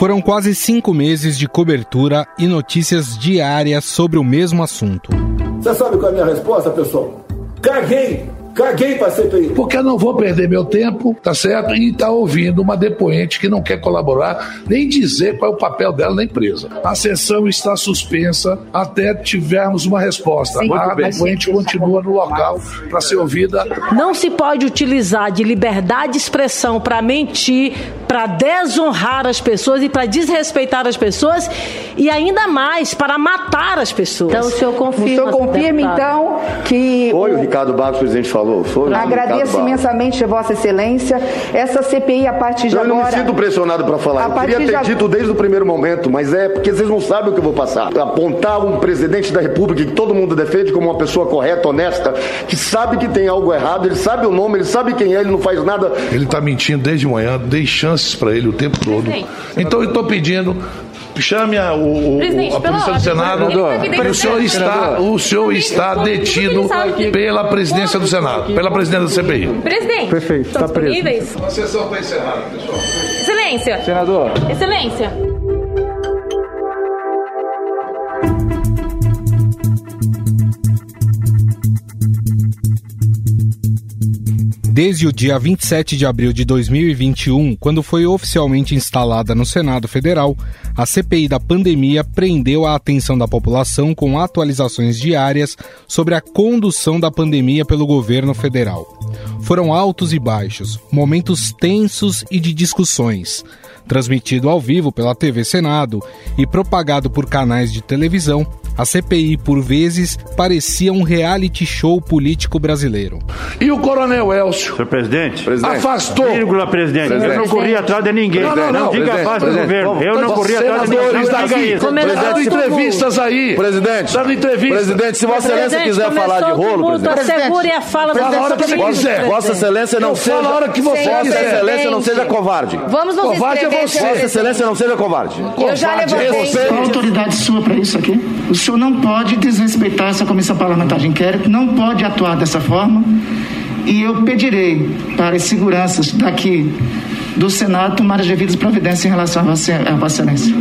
Foram quase cinco meses de cobertura e notícias diárias sobre o mesmo assunto. Você sabe qual é a minha resposta, pessoal? Caguei! Caguei pra CPI. Porque eu não vou perder meu tempo, tá certo? E tá ouvindo uma depoente que não quer colaborar, nem dizer qual é o papel dela na empresa. A sessão está suspensa até tivermos uma resposta. Sim. a depoente continua no local para ser ouvida. Não se pode utilizar de liberdade de expressão para mentir, para desonrar as pessoas e para desrespeitar as pessoas e ainda mais para matar as pessoas. Então o senhor confirma. O senhor confirma, então, que. Foi o Ricardo Barros, presidente, falou. Foi Agradeço imensamente, Vossa Excelência. Essa CPI, a partir de eu agora. Eu não me sinto pressionado para falar. Eu queria ter de... dito desde o primeiro momento, mas é porque vocês não sabem o que eu vou passar. Apontar um presidente da República que todo mundo defende como uma pessoa correta, honesta, que sabe que tem algo errado, ele sabe o nome, ele sabe quem é, ele não faz nada. Ele está mentindo desde manhã, dei chances para ele o tempo todo. Então eu estou pedindo chame a, o, o, a polícia do Senado o senhor está, o senhor está detido pela presidência do Senado, pela presidência do CPI. Presidente, Perfeito, está preso. A sessão está encerrada, pessoal. Excelência. Senador. Excelência. Desde o dia 27 de abril de 2021, quando foi oficialmente instalada no Senado Federal, a CPI da pandemia prendeu a atenção da população com atualizações diárias sobre a condução da pandemia pelo governo federal. Foram altos e baixos, momentos tensos e de discussões. Transmitido ao vivo pela TV Senado e propagado por canais de televisão, a CPI, por vezes, parecia um reality show político brasileiro. E o coronel Elcio? Senhor presidente, presidente. afastou. Vírgula, presidente. presidente. Eu não corri atrás de ninguém. Não, não, não. não diga abaixo do governo. Eu não corri atrás de ninguém. Isso. Dando entrevistas aí. Presidente. Dando entrevistas. Presidente, se Vossa Excelência quiser falar de rolo, presidente. Segure a fala Fala a hora que você quiser. Vossa Excelência não seja. Fala a hora que você Vossa quiser. Excelência não seja covarde. Vamos nos Covarde é você. Vossa Excelência não seja covarde. Eu já levantei. Qual a autoridade sua para isso aqui? O senhor não pode desrespeitar essa comissão parlamentar de inquérito, não pode atuar dessa forma. E eu pedirei para as seguranças daqui do Senado tomar as devidas providências em relação a vossa Excelência.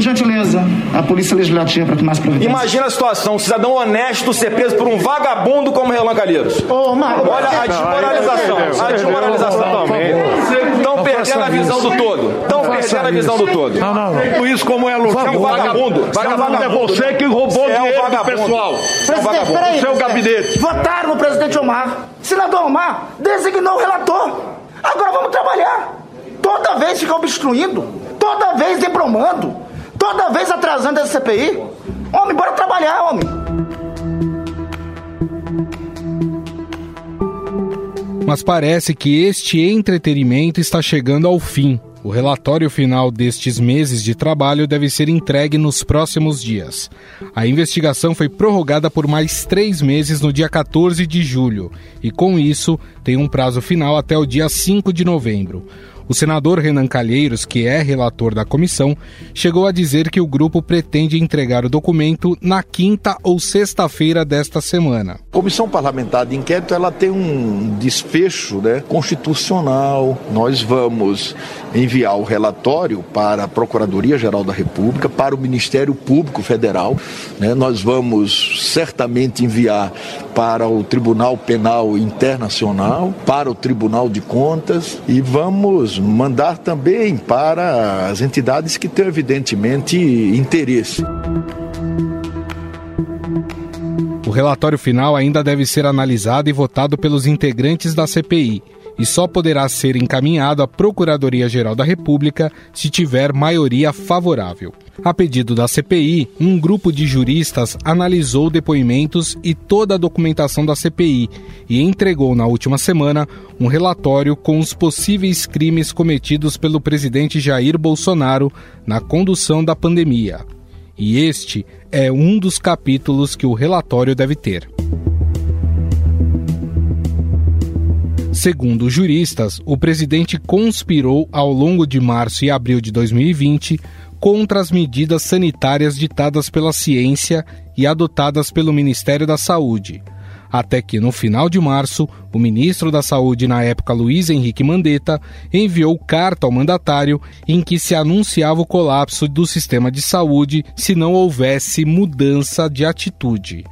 Por gentileza, a Polícia Legislativa para tomar as providências. Imagina a situação, um cidadão honesto ser preso por um vagabundo como Relan Calheiros. Marcos, Olha a desmoralização, a desmoralização. Estão perdendo a visão do todo. Estão perdendo a visão do todo. Não, não, não. Isso como é Lu, você é um vagabundo. Vagabundo é você que roubou Você é um dinheiro do pessoal. É um Presidente, peraí, Seu gabinete. Votaram no presidente Omar. Senador Omar designou o relator. Agora vamos trabalhar. Toda vez ficar obstruindo, toda vez embromando, toda vez atrasando essa CPI. Homem, bora trabalhar, homem. Mas parece que este entretenimento está chegando ao fim. O relatório final destes meses de trabalho deve ser entregue nos próximos dias. A investigação foi prorrogada por mais três meses no dia 14 de julho e, com isso, tem um prazo final até o dia 5 de novembro. O senador Renan Calheiros, que é relator da comissão, chegou a dizer que o grupo pretende entregar o documento na quinta ou sexta-feira desta semana. A Comissão Parlamentar de Inquérito ela tem um desfecho né, constitucional. Nós vamos enviar o relatório para a Procuradoria-Geral da República, para o Ministério Público Federal. né. Nós vamos certamente enviar para o Tribunal Penal Internacional, para o Tribunal de Contas e vamos mandar também para as entidades que têm evidentemente interesse. O relatório final ainda deve ser analisado e votado pelos integrantes da CPI e só poderá ser encaminhado à Procuradoria-Geral da República se tiver maioria favorável. A pedido da CPI, um grupo de juristas analisou depoimentos e toda a documentação da CPI e entregou na última semana um relatório com os possíveis crimes cometidos pelo presidente Jair Bolsonaro na condução da pandemia. E este é um dos capítulos que o relatório deve ter. Segundo juristas, o presidente conspirou ao longo de março e abril de 2020 contra as medidas sanitárias ditadas pela ciência e adotadas pelo Ministério da Saúde. até que, no final de março, o ministro da Saúde na época, Luiz Henrique Mandetta, enviou carta ao mandatário em que se anunciava o colapso do sistema de saúde se não houvesse mudança de atitude.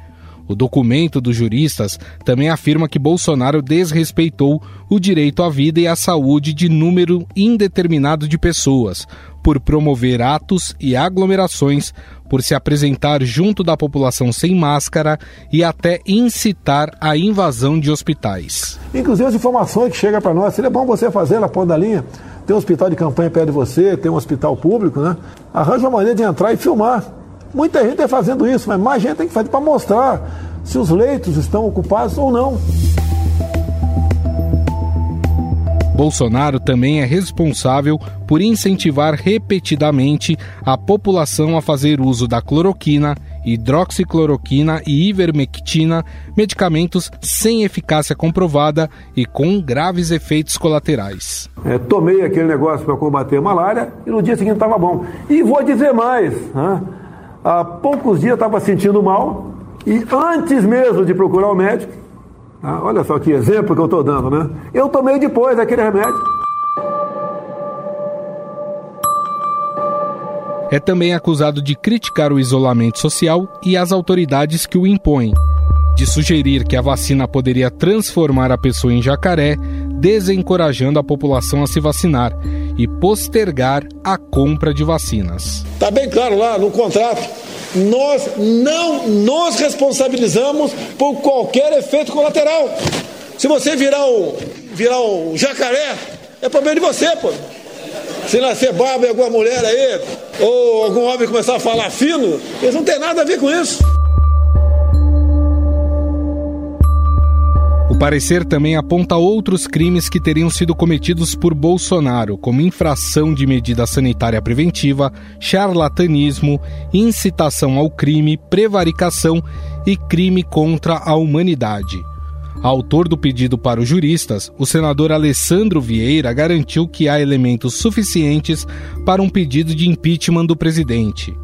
O documento dos juristas também afirma que Bolsonaro desrespeitou o direito à vida e à saúde de número indeterminado de pessoas, por promover atos e aglomerações, por se apresentar junto da população sem máscara e até incitar a invasão de hospitais. Inclusive as informações que chegam para nós, seria bom você fazer na ponta da linha. Tem um hospital de campanha perto de você, tem um hospital público, né? Arranja uma maneira de entrar e filmar Muita gente está fazendo isso, mas mais gente tem que fazer para mostrar se os leitos estão ocupados ou não. Bolsonaro também é responsável por incentivar repetidamente a população a fazer uso da cloroquina, hidroxicloroquina e ivermectina, medicamentos sem eficácia comprovada e com graves efeitos colaterais. É, tomei aquele negócio para combater a malária e no dia seguinte estava bom. E vou dizer mais: né? Há poucos dias estava sentindo mal e antes mesmo de procurar o médico, ah, olha só que exemplo que eu estou dando, né? Eu tomei depois aquele remédio. É também acusado de criticar o isolamento social e as autoridades que o impõem, de sugerir que a vacina poderia transformar a pessoa em jacaré, desencorajando a população a se vacinar e postergar a compra de vacinas. Está bem claro lá no contrato. Nós não nos responsabilizamos por qualquer efeito colateral. Se você virar um, virar um jacaré, é problema de você, pô. Se nascer barba em alguma mulher aí, ou algum homem começar a falar fino, eles não tem nada a ver com isso. Parecer também aponta outros crimes que teriam sido cometidos por Bolsonaro, como infração de medida sanitária preventiva, charlatanismo, incitação ao crime, prevaricação e crime contra a humanidade. Autor do pedido para os juristas, o senador Alessandro Vieira garantiu que há elementos suficientes para um pedido de impeachment do presidente.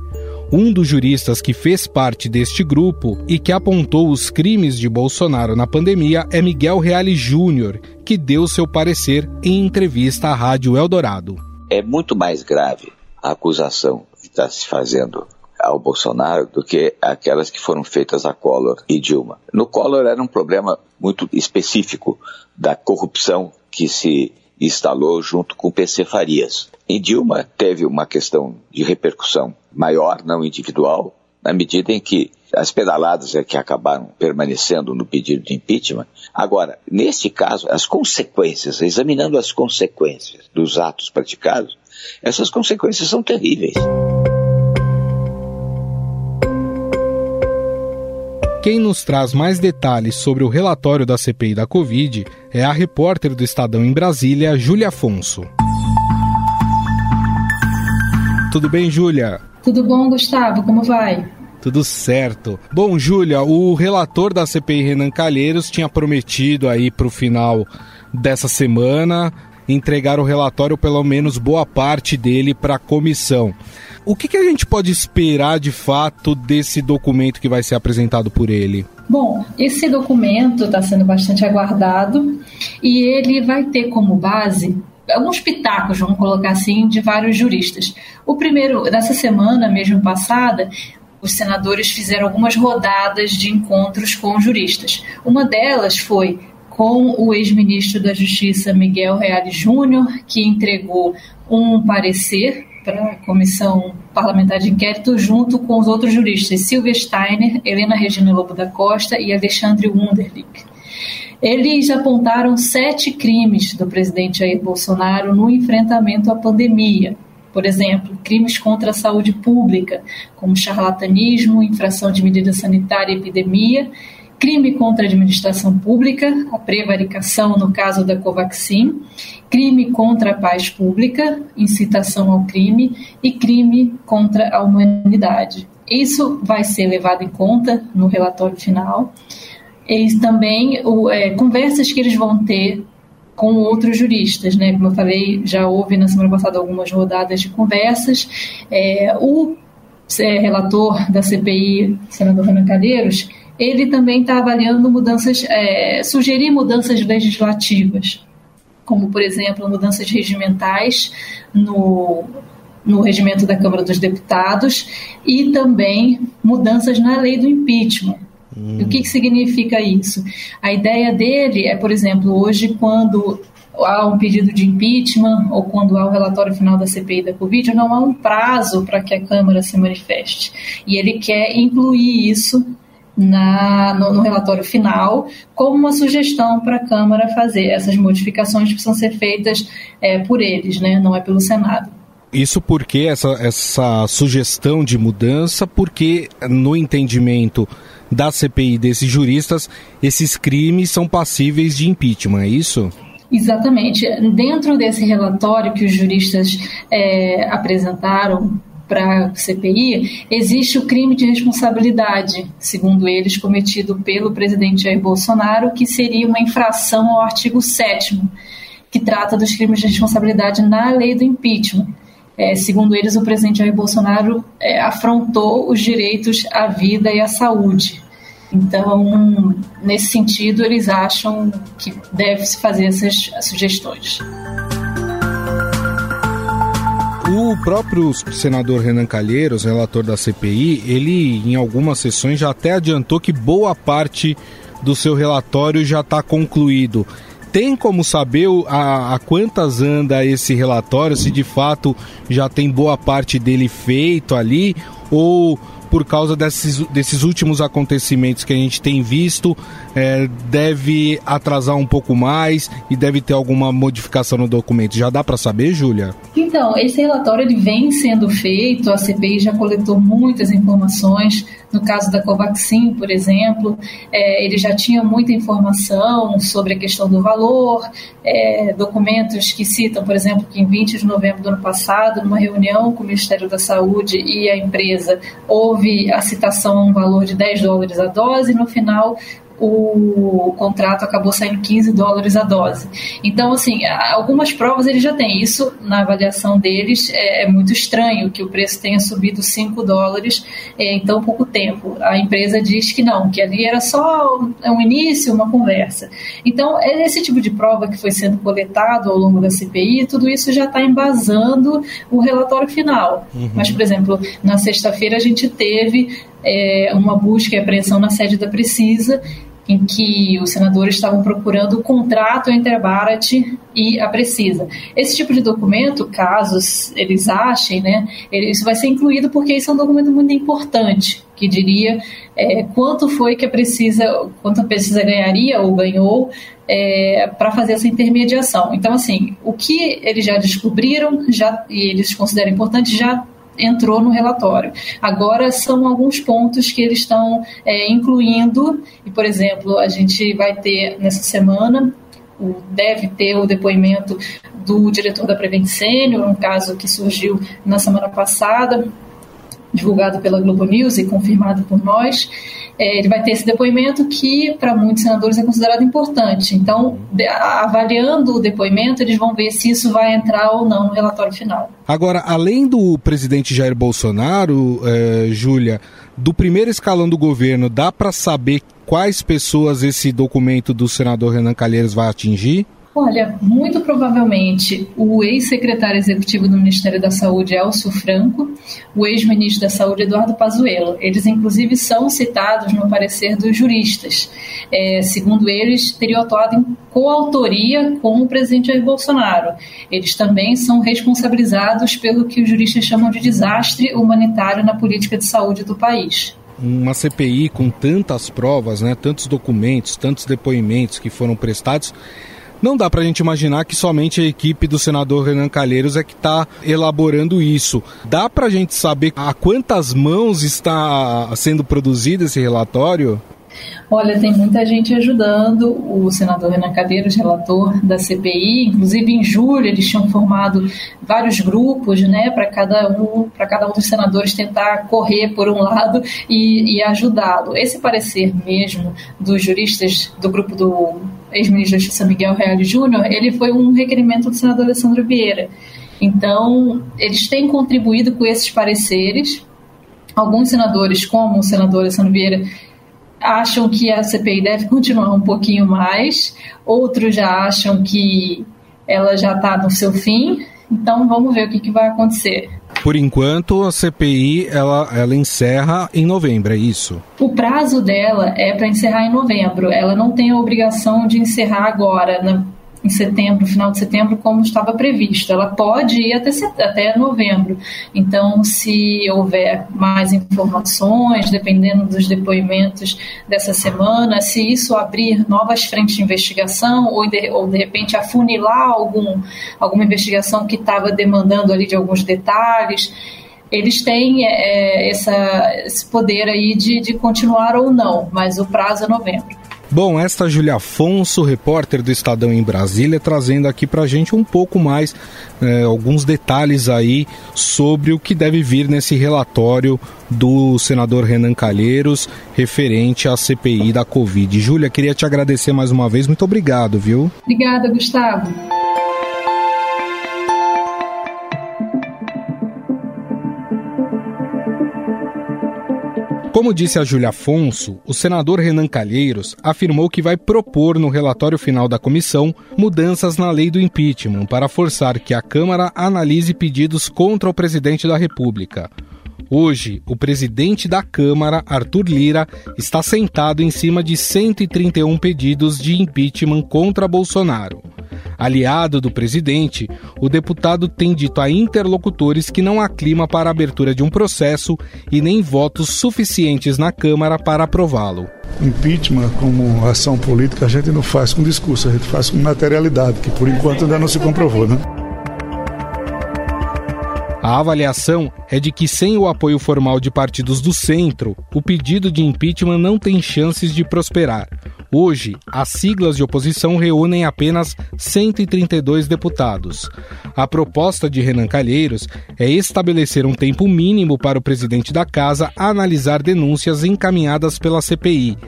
Um dos juristas que fez parte deste grupo e que apontou os crimes de Bolsonaro na pandemia é Miguel Reale Júnior, que deu seu parecer em entrevista à Rádio Eldorado. É muito mais grave a acusação que está se fazendo ao Bolsonaro do que aquelas que foram feitas a Collor e Dilma. No Collor era um problema muito específico da corrupção que se instalou junto com o PC Farias. Em Dilma teve uma questão de repercussão maior, não individual, na medida em que as pedaladas é que acabaram permanecendo no pedido de impeachment. Agora, neste caso, as consequências, examinando as consequências dos atos praticados, essas consequências são terríveis. Quem nos traz mais detalhes sobre o relatório da CPI da Covid é a repórter do Estadão em Brasília, Júlia Afonso. Tudo bem, Júlia? Tudo bom, Gustavo? Como vai? Tudo certo. Bom, Júlia, o relator da CPI, Renan Calheiros, tinha prometido aí para o final dessa semana entregar o relatório, pelo menos boa parte dele, para a comissão. O que, que a gente pode esperar de fato desse documento que vai ser apresentado por ele? Bom, esse documento está sendo bastante aguardado e ele vai ter como base alguns pitacos, vamos colocar assim, de vários juristas. O primeiro, nessa semana mesmo passada, os senadores fizeram algumas rodadas de encontros com juristas. Uma delas foi com o ex-ministro da Justiça Miguel Reale Júnior, que entregou um parecer para a comissão parlamentar de inquérito junto com os outros juristas Silvia Steiner, Helena Regina Lobo da Costa e Alexandre Wunderlich. Eles apontaram sete crimes do presidente Jair Bolsonaro no enfrentamento à pandemia. Por exemplo, crimes contra a saúde pública, como charlatanismo, infração de medida sanitária e epidemia, crime contra a administração pública, a prevaricação no caso da Covaxin, crime contra a paz pública, incitação ao crime e crime contra a humanidade. Isso vai ser levado em conta no relatório final. Eles também, o, é, conversas que eles vão ter com outros juristas, né? Como eu falei, já houve na semana passada algumas rodadas de conversas. É, o é, relator da CPI, senador Renan Calheiros, ele também está avaliando mudanças, é, sugerir mudanças legislativas, como, por exemplo, mudanças regimentais no, no regimento da Câmara dos Deputados e também mudanças na lei do impeachment. Hum. O que, que significa isso? A ideia dele é, por exemplo, hoje, quando há um pedido de impeachment ou quando há o relatório final da CPI da Covid, não há um prazo para que a Câmara se manifeste. E ele quer incluir isso na, no, no, relatório final como uma sugestão para a Câmara fazer. Essas modificações precisam ser feitas é, por eles, né? não é pelo Senado. Isso porque essa, essa sugestão de mudança, porque no entendimento da CPI desses juristas, esses crimes são passíveis de impeachment, é isso? Exatamente. Dentro desse relatório que os juristas é, apresentaram para a CPI, existe o crime de responsabilidade, segundo eles, cometido pelo presidente Jair Bolsonaro, que seria uma infração ao artigo 7 que trata dos crimes de responsabilidade na lei do impeachment. É, segundo eles, o presidente Jair Bolsonaro é, afrontou os direitos à vida e à saúde. Então, nesse sentido, eles acham que deve-se fazer essas sugestões. O próprio senador Renan Calheiros, relator da CPI, ele em algumas sessões já até adiantou que boa parte do seu relatório já está concluído. Tem como saber a, a, quantas anda esse relatório, se de fato já tem boa parte dele feito ali, ou por causa desses, desses últimos acontecimentos que a gente tem visto, é, deve atrasar um pouco mais e deve ter alguma modificação no documento. Já dá para saber, Júlia? Então, esse relatório ele vem sendo feito, a CPI já coletou muitas informações. No caso da Covaxin, por exemplo, é, ele já tinha muita informação sobre a questão do valor, é, documentos que citam, por exemplo, que em 20 de novembro do ano passado, numa reunião com o Ministério da Saúde e a empresa, houve a citação a um valor de 10 dólares a dose, e no final o contrato acabou saindo 15 dólares a dose. Então, assim, algumas provas ele já tem. Isso, na avaliação deles, é, é muito estranho que o preço tenha subido 5 dólares em tão pouco tempo. A empresa diz que não, que ali era só um início, uma conversa. Então, é esse tipo de prova que foi sendo coletado ao longo da CPI, tudo isso já está embasando o relatório final. Uhum. Mas, por exemplo, na sexta-feira a gente teve é, uma busca e apreensão na sede da Precisa em que os senadores estavam procurando o contrato entre a Barat e a Precisa. Esse tipo de documento, caso eles achem, né, isso vai ser incluído porque isso é um documento muito importante, que diria é, quanto foi que a Precisa, quanto a Precisa ganharia ou ganhou é, para fazer essa intermediação. Então, assim, o que eles já descobriram já, e eles consideram importante já entrou no relatório. Agora são alguns pontos que eles estão é, incluindo, e por exemplo, a gente vai ter nessa semana deve ter o depoimento do diretor da Prevent Senior, um caso que surgiu na semana passada, divulgado pela Globo News e confirmado por nós, é, ele vai ter esse depoimento que, para muitos senadores, é considerado importante. Então, de, avaliando o depoimento, eles vão ver se isso vai entrar ou não no relatório final. Agora, além do presidente Jair Bolsonaro, é, Júlia, do primeiro escalão do governo, dá para saber quais pessoas esse documento do senador Renan Calheiros vai atingir? Olha, muito provavelmente o ex-secretário executivo do Ministério da Saúde, Elcio Franco, o ex-ministro da Saúde, Eduardo Pazuello. Eles, inclusive, são citados no parecer dos juristas. É, segundo eles, teriam atuado em coautoria com o presidente Jair Bolsonaro. Eles também são responsabilizados pelo que os juristas chamam de desastre humanitário na política de saúde do país uma CPI com tantas provas, né, tantos documentos, tantos depoimentos que foram prestados, não dá para a gente imaginar que somente a equipe do senador Renan Calheiros é que está elaborando isso. Dá para a gente saber a quantas mãos está sendo produzido esse relatório? Olha, tem muita gente ajudando. O senador Renan Cadeiros, relator da CPI, inclusive em julho eles tinham formado vários grupos, né, para cada um, para cada um dos senadores tentar correr por um lado e, e ajudá-lo. Esse parecer mesmo dos juristas do grupo do ex-ministro da Justiça Miguel Reale Júnior, ele foi um requerimento do senador Alessandro Vieira. Então, eles têm contribuído com esses pareceres. Alguns senadores, como o senador Alessandro Vieira, acham que a CPI deve continuar um pouquinho mais, outros já acham que ela já está no seu fim. Então vamos ver o que, que vai acontecer. Por enquanto, a CPI ela, ela encerra em novembro, é isso? O prazo dela é para encerrar em novembro. Ela não tem a obrigação de encerrar agora, né? Em setembro, final de setembro, como estava previsto. Ela pode ir até, até novembro. Então, se houver mais informações, dependendo dos depoimentos dessa semana, se isso abrir novas frentes de investigação ou de, ou de repente afunilar algum, alguma investigação que estava demandando ali de alguns detalhes, eles têm é, essa, esse poder aí de, de continuar ou não, mas o prazo é novembro. Bom, esta é Julia Afonso, repórter do Estadão em Brasília, trazendo aqui para a gente um pouco mais, é, alguns detalhes aí sobre o que deve vir nesse relatório do senador Renan Calheiros referente à CPI da Covid. Júlia, queria te agradecer mais uma vez, muito obrigado, viu? Obrigada, Gustavo. Como disse a Júlia Afonso, o senador Renan Calheiros afirmou que vai propor no relatório final da comissão mudanças na lei do impeachment para forçar que a Câmara analise pedidos contra o presidente da República. Hoje, o presidente da Câmara, Arthur Lira, está sentado em cima de 131 pedidos de impeachment contra Bolsonaro. Aliado do presidente, o deputado tem dito a interlocutores que não há clima para a abertura de um processo e nem votos suficientes na Câmara para aprová-lo. Impeachment como ação política a gente não faz com discurso, a gente faz com materialidade, que por enquanto ainda não se comprovou, né? A avaliação é de que, sem o apoio formal de partidos do centro, o pedido de impeachment não tem chances de prosperar. Hoje, as siglas de oposição reúnem apenas 132 deputados. A proposta de Renan Calheiros é estabelecer um tempo mínimo para o presidente da casa analisar denúncias encaminhadas pela CPI.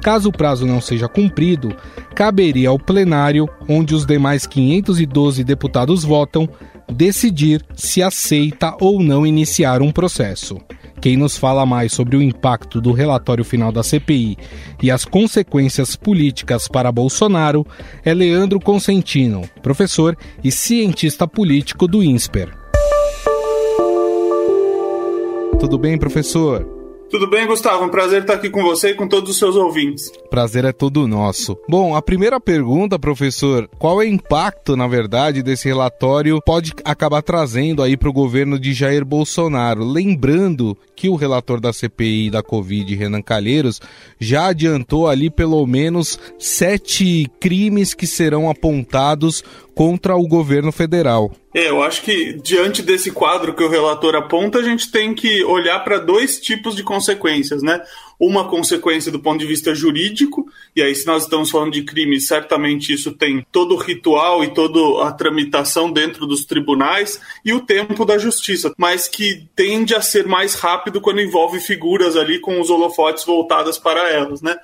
Caso o prazo não seja cumprido, caberia ao plenário, onde os demais 512 deputados votam, decidir se aceita ou não iniciar um processo. Quem nos fala mais sobre o impacto do relatório final da CPI e as consequências políticas para Bolsonaro é Leandro Consentino, professor e cientista político do INSPER. Tudo bem, professor? Tudo bem, Gustavo? Um prazer estar aqui com você e com todos os seus ouvintes. Prazer é todo nosso. Bom, a primeira pergunta, professor, qual é o impacto, na verdade, desse relatório pode acabar trazendo aí para o governo de Jair Bolsonaro? Lembrando que o relator da CPI da Covid, Renan Calheiros, já adiantou ali pelo menos sete crimes que serão apontados contra o governo federal. É, eu acho que diante desse quadro que o relator aponta, a gente tem que olhar para dois tipos de consequências, né? Uma consequência do ponto de vista jurídico, e aí, se nós estamos falando de crime, certamente isso tem todo o ritual e toda a tramitação dentro dos tribunais e o tempo da justiça, mas que tende a ser mais rápido quando envolve figuras ali com os holofotes voltadas para elas, né?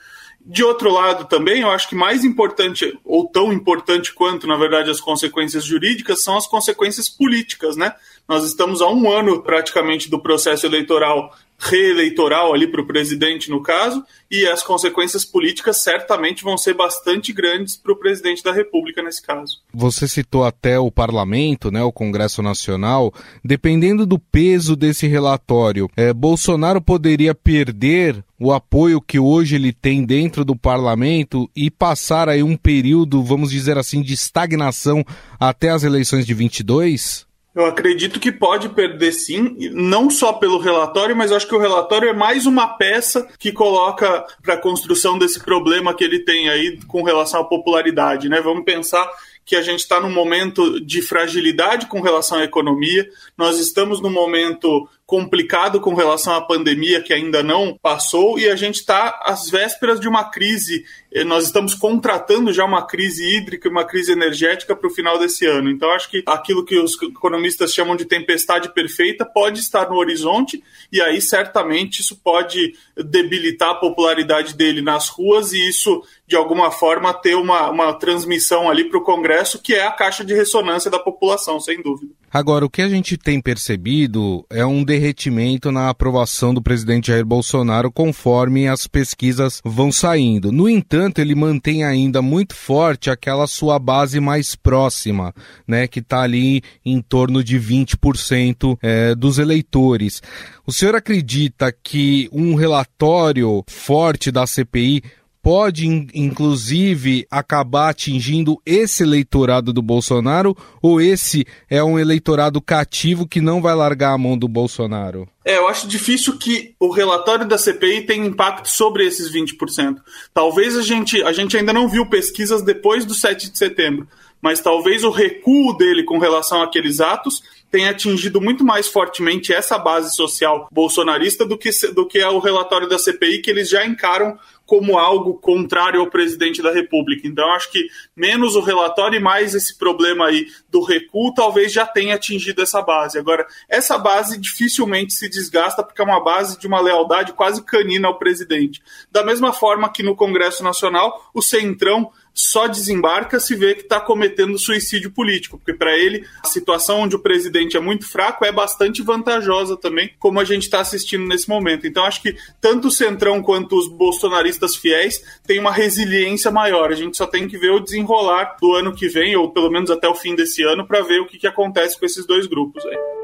De outro lado, também, eu acho que mais importante, ou tão importante quanto, na verdade, as consequências jurídicas, são as consequências políticas, né? Nós estamos há um ano praticamente do processo eleitoral reeleitoral ali para o presidente, no caso, e as consequências políticas certamente vão ser bastante grandes para o presidente da República nesse caso. Você citou até o parlamento, né, o Congresso Nacional. Dependendo do peso desse relatório, é, Bolsonaro poderia perder o apoio que hoje ele tem dentro do parlamento e passar aí um período, vamos dizer assim, de estagnação até as eleições de 22? Eu acredito que pode perder sim, não só pelo relatório, mas acho que o relatório é mais uma peça que coloca para a construção desse problema que ele tem aí com relação à popularidade, né? Vamos pensar que a gente está num momento de fragilidade com relação à economia, nós estamos num momento complicado com relação à pandemia que ainda não passou e a gente está às vésperas de uma crise. Eh, nós estamos contratando já uma crise hídrica e uma crise energética para o final desse ano. Então, acho que aquilo que os economistas chamam de tempestade perfeita pode estar no horizonte e aí certamente isso pode debilitar a popularidade dele nas ruas e isso, de alguma forma, ter uma, uma transmissão ali para o Congresso, que é a caixa de ressonância da população, sem dúvida. Agora, o que a gente tem percebido é um derretimento na aprovação do presidente Jair Bolsonaro conforme as pesquisas vão saindo. No entanto, ele mantém ainda muito forte aquela sua base mais próxima, né, que está ali em torno de 20% é, dos eleitores. O senhor acredita que um relatório forte da CPI pode, inclusive, acabar atingindo esse eleitorado do Bolsonaro ou esse é um eleitorado cativo que não vai largar a mão do Bolsonaro? É, eu acho difícil que o relatório da CPI tenha impacto sobre esses 20%. Talvez a gente, a gente ainda não viu pesquisas depois do 7 de setembro, mas talvez o recuo dele com relação àqueles atos tenha atingido muito mais fortemente essa base social bolsonarista do que, do que é o relatório da CPI, que eles já encaram como algo contrário ao presidente da República. Então, acho que menos o relatório e mais esse problema aí do recuo talvez já tenha atingido essa base. Agora, essa base dificilmente se desgasta porque é uma base de uma lealdade quase canina ao presidente. Da mesma forma que no Congresso Nacional, o Centrão só desembarca se vê que está cometendo suicídio político, porque para ele a situação onde o presidente é muito fraco é bastante vantajosa também, como a gente está assistindo nesse momento. Então acho que tanto o Centrão quanto os bolsonaristas fiéis têm uma resiliência maior. A gente só tem que ver o desenrolar do ano que vem, ou pelo menos até o fim desse ano, para ver o que, que acontece com esses dois grupos aí.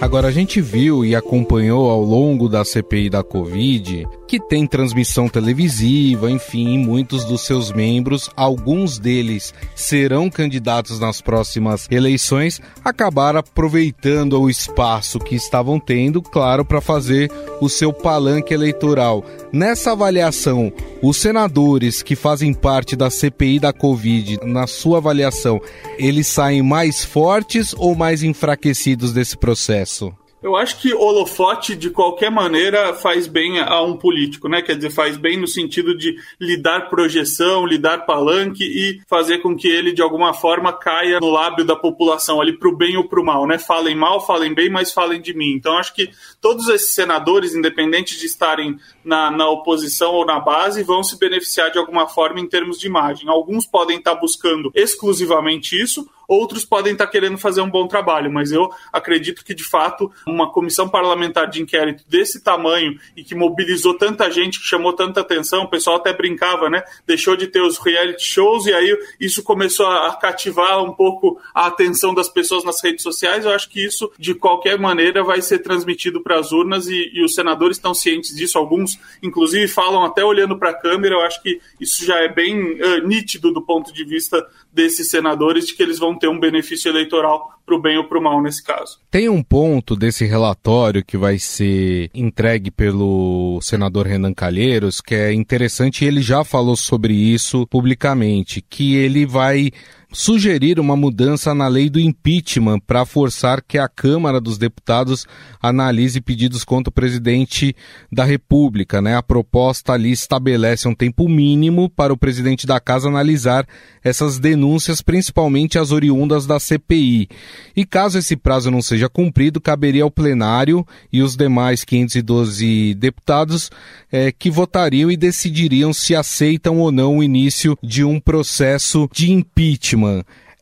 Agora, a gente viu e acompanhou ao longo da CPI da Covid que tem transmissão televisiva, enfim, muitos dos seus membros, alguns deles serão candidatos nas próximas eleições, acabaram aproveitando o espaço que estavam tendo, claro, para fazer o seu palanque eleitoral. Nessa avaliação, os senadores que fazem parte da CPI da Covid, na sua avaliação, eles saem mais fortes ou mais enfraquecidos desse processo? Eu acho que holofote, de qualquer maneira, faz bem a um político, né? Quer dizer, faz bem no sentido de lhe dar projeção, lhe dar palanque e fazer com que ele, de alguma forma, caia no lábio da população, ali pro bem ou pro mal, né? Falem mal, falem bem, mas falem de mim. Então, acho que todos esses senadores, independente de estarem na, na oposição ou na base, vão se beneficiar de alguma forma em termos de imagem. Alguns podem estar buscando exclusivamente isso, outros podem estar querendo fazer um bom trabalho, mas eu acredito que, de fato, uma comissão parlamentar de inquérito desse tamanho e que mobilizou tanta gente, que chamou tanta atenção, o pessoal até brincava, né? Deixou de ter os reality shows e aí isso começou a cativar um pouco a atenção das pessoas nas redes sociais. Eu acho que isso, de qualquer maneira, vai ser transmitido para as urnas e, e os senadores estão cientes disso. Alguns, inclusive, falam até olhando para a câmera. Eu acho que isso já é bem uh, nítido do ponto de vista desses senadores de que eles vão ter um benefício eleitoral para o bem ou para o mal nesse caso. Tem um ponto desse relatório que vai ser entregue pelo senador Renan Calheiros que é interessante e ele já falou sobre isso publicamente, que ele vai sugerir uma mudança na lei do impeachment para forçar que a Câmara dos Deputados analise pedidos contra o presidente da República. Né? A proposta ali estabelece um tempo mínimo para o presidente da Casa analisar essas denúncias, principalmente as oriundas da CPI. E caso esse prazo não seja cumprido, caberia ao plenário e os demais 512 deputados é, que votariam e decidiriam se aceitam ou não o início de um processo de impeachment.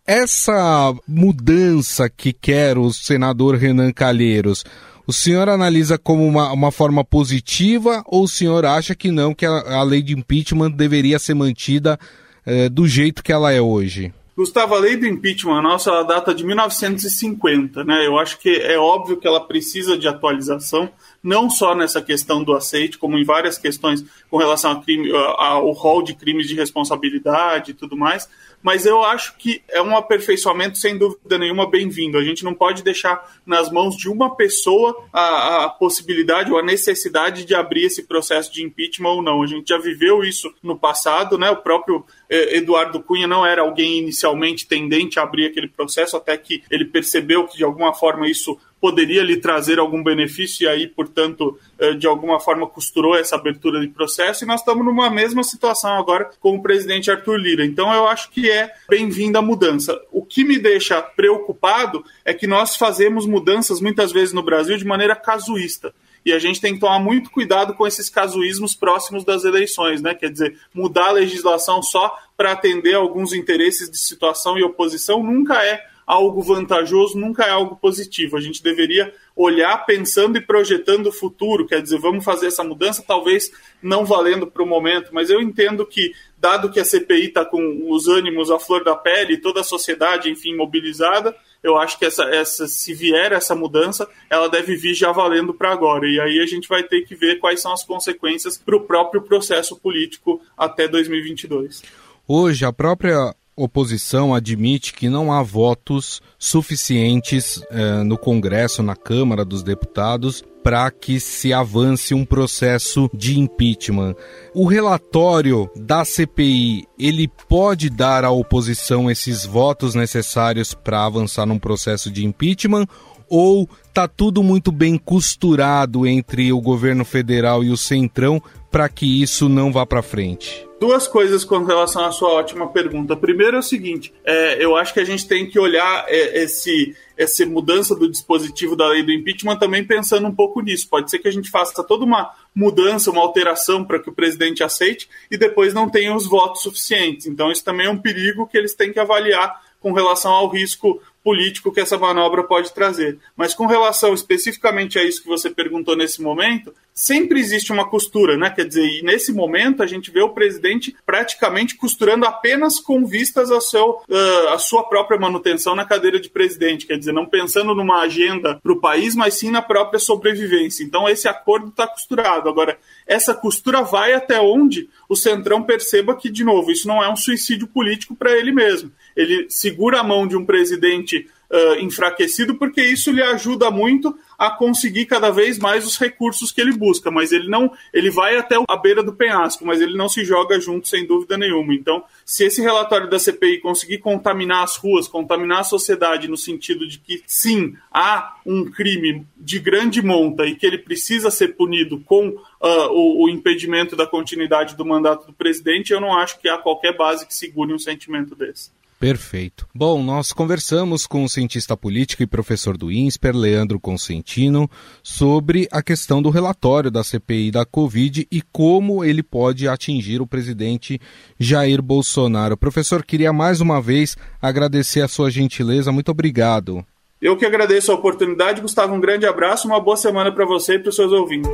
Essa mudança que quer o senador Renan Calheiros, o senhor analisa como uma, uma forma positiva ou o senhor acha que não, que a, a lei de impeachment deveria ser mantida é, do jeito que ela é hoje? Gustavo, a lei do impeachment nossa ela data de 1950, né? Eu acho que é óbvio que ela precisa de atualização, não só nessa questão do aceite, como em várias questões com relação ao crime, ao rol de crimes de responsabilidade e tudo mais mas eu acho que é um aperfeiçoamento sem dúvida nenhuma bem-vindo. A gente não pode deixar nas mãos de uma pessoa a, a, possibilidade ou a necessidade de abrir esse processo de impeachment ou não. A gente já viveu isso no passado, né? O próprio eh, Eduardo Cunha não era alguém inicialmente tendente a abrir aquele processo, até que ele percebeu que de alguma forma isso poderia lhe trazer algum benefício e aí, portanto, eh, de alguma forma costurou essa abertura de processo e nós estamos numa mesma situação agora com o presidente Arthur Lira. Então eu acho que é bem-vinda a mudança. O que me deixa preocupado é que nós fazemos mudanças muitas vezes no Brasil de maneira casuísta. e a gente tem que tomar muito cuidado com esses casuísmos próximos das eleições, né? Quer dizer, mudar a legislação só para atender alguns interesses de situação e oposição nunca é algo vantajoso, nunca é algo positivo. A gente deveria olhar pensando e projetando o futuro, quer dizer, vamos fazer essa mudança, talvez não valendo para o momento, mas eu entendo que, dado que a CPI está com os ânimos à flor da pele, toda a sociedade, enfim, mobilizada, eu acho que essa, essa, se vier essa mudança, ela deve vir já valendo para agora. E aí a gente vai ter que ver quais são as consequências para o próprio processo político até 2022. Hoje, a própria oposição admite que não há votos suficientes eh, no Congresso, na Câmara dos Deputados, para que se avance um processo de impeachment. O relatório da CPI, ele pode dar à oposição esses votos necessários para avançar num processo de impeachment ou tá tudo muito bem costurado entre o governo federal e o Centrão para que isso não vá para frente? Duas coisas com relação à sua ótima pergunta. Primeiro é o seguinte: é, eu acho que a gente tem que olhar é, esse, essa mudança do dispositivo da lei do impeachment também pensando um pouco nisso. Pode ser que a gente faça toda uma mudança, uma alteração para que o presidente aceite e depois não tenha os votos suficientes. Então, isso também é um perigo que eles têm que avaliar com relação ao risco político que essa manobra pode trazer. Mas com relação especificamente a isso que você perguntou nesse momento, sempre existe uma costura, né? Quer dizer, e nesse momento a gente vê o presidente praticamente costurando apenas com vistas ao seu, uh, a sua própria manutenção na cadeira de presidente, quer dizer, não pensando numa agenda para o país, mas sim na própria sobrevivência. Então esse acordo está costurado. Agora, essa costura vai até onde o Centrão perceba que, de novo, isso não é um suicídio político para ele mesmo. Ele segura a mão de um presidente uh, enfraquecido, porque isso lhe ajuda muito a conseguir cada vez mais os recursos que ele busca, mas ele não, ele vai até a beira do penhasco, mas ele não se joga junto sem dúvida nenhuma. Então, se esse relatório da CPI conseguir contaminar as ruas, contaminar a sociedade no sentido de que sim, há um crime de grande monta e que ele precisa ser punido com uh, o, o impedimento da continuidade do mandato do presidente, eu não acho que há qualquer base que segure um sentimento desse. Perfeito. Bom, nós conversamos com o cientista político e professor do INSPER, Leandro Consentino, sobre a questão do relatório da CPI da Covid e como ele pode atingir o presidente Jair Bolsonaro. Professor, queria mais uma vez agradecer a sua gentileza. Muito obrigado. Eu que agradeço a oportunidade, Gustavo. Um grande abraço, uma boa semana para você e para os seus ouvintes.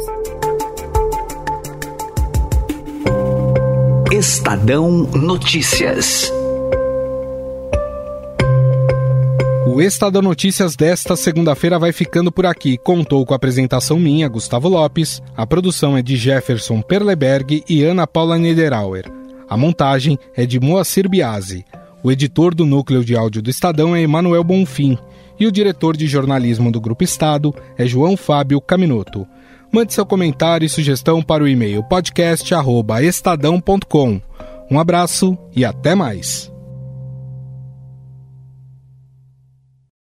Estadão Notícias. O Estadão Notícias desta segunda-feira vai ficando por aqui. Contou com a apresentação minha, Gustavo Lopes. A produção é de Jefferson Perleberg e Ana Paula Niederauer. A montagem é de Moacir Biasi. O editor do núcleo de áudio do Estadão é Emanuel Bonfim. E o diretor de jornalismo do Grupo Estado é João Fábio Caminoto. Mande seu comentário e sugestão para o e-mail podcast.estadão.com. Um abraço e até mais.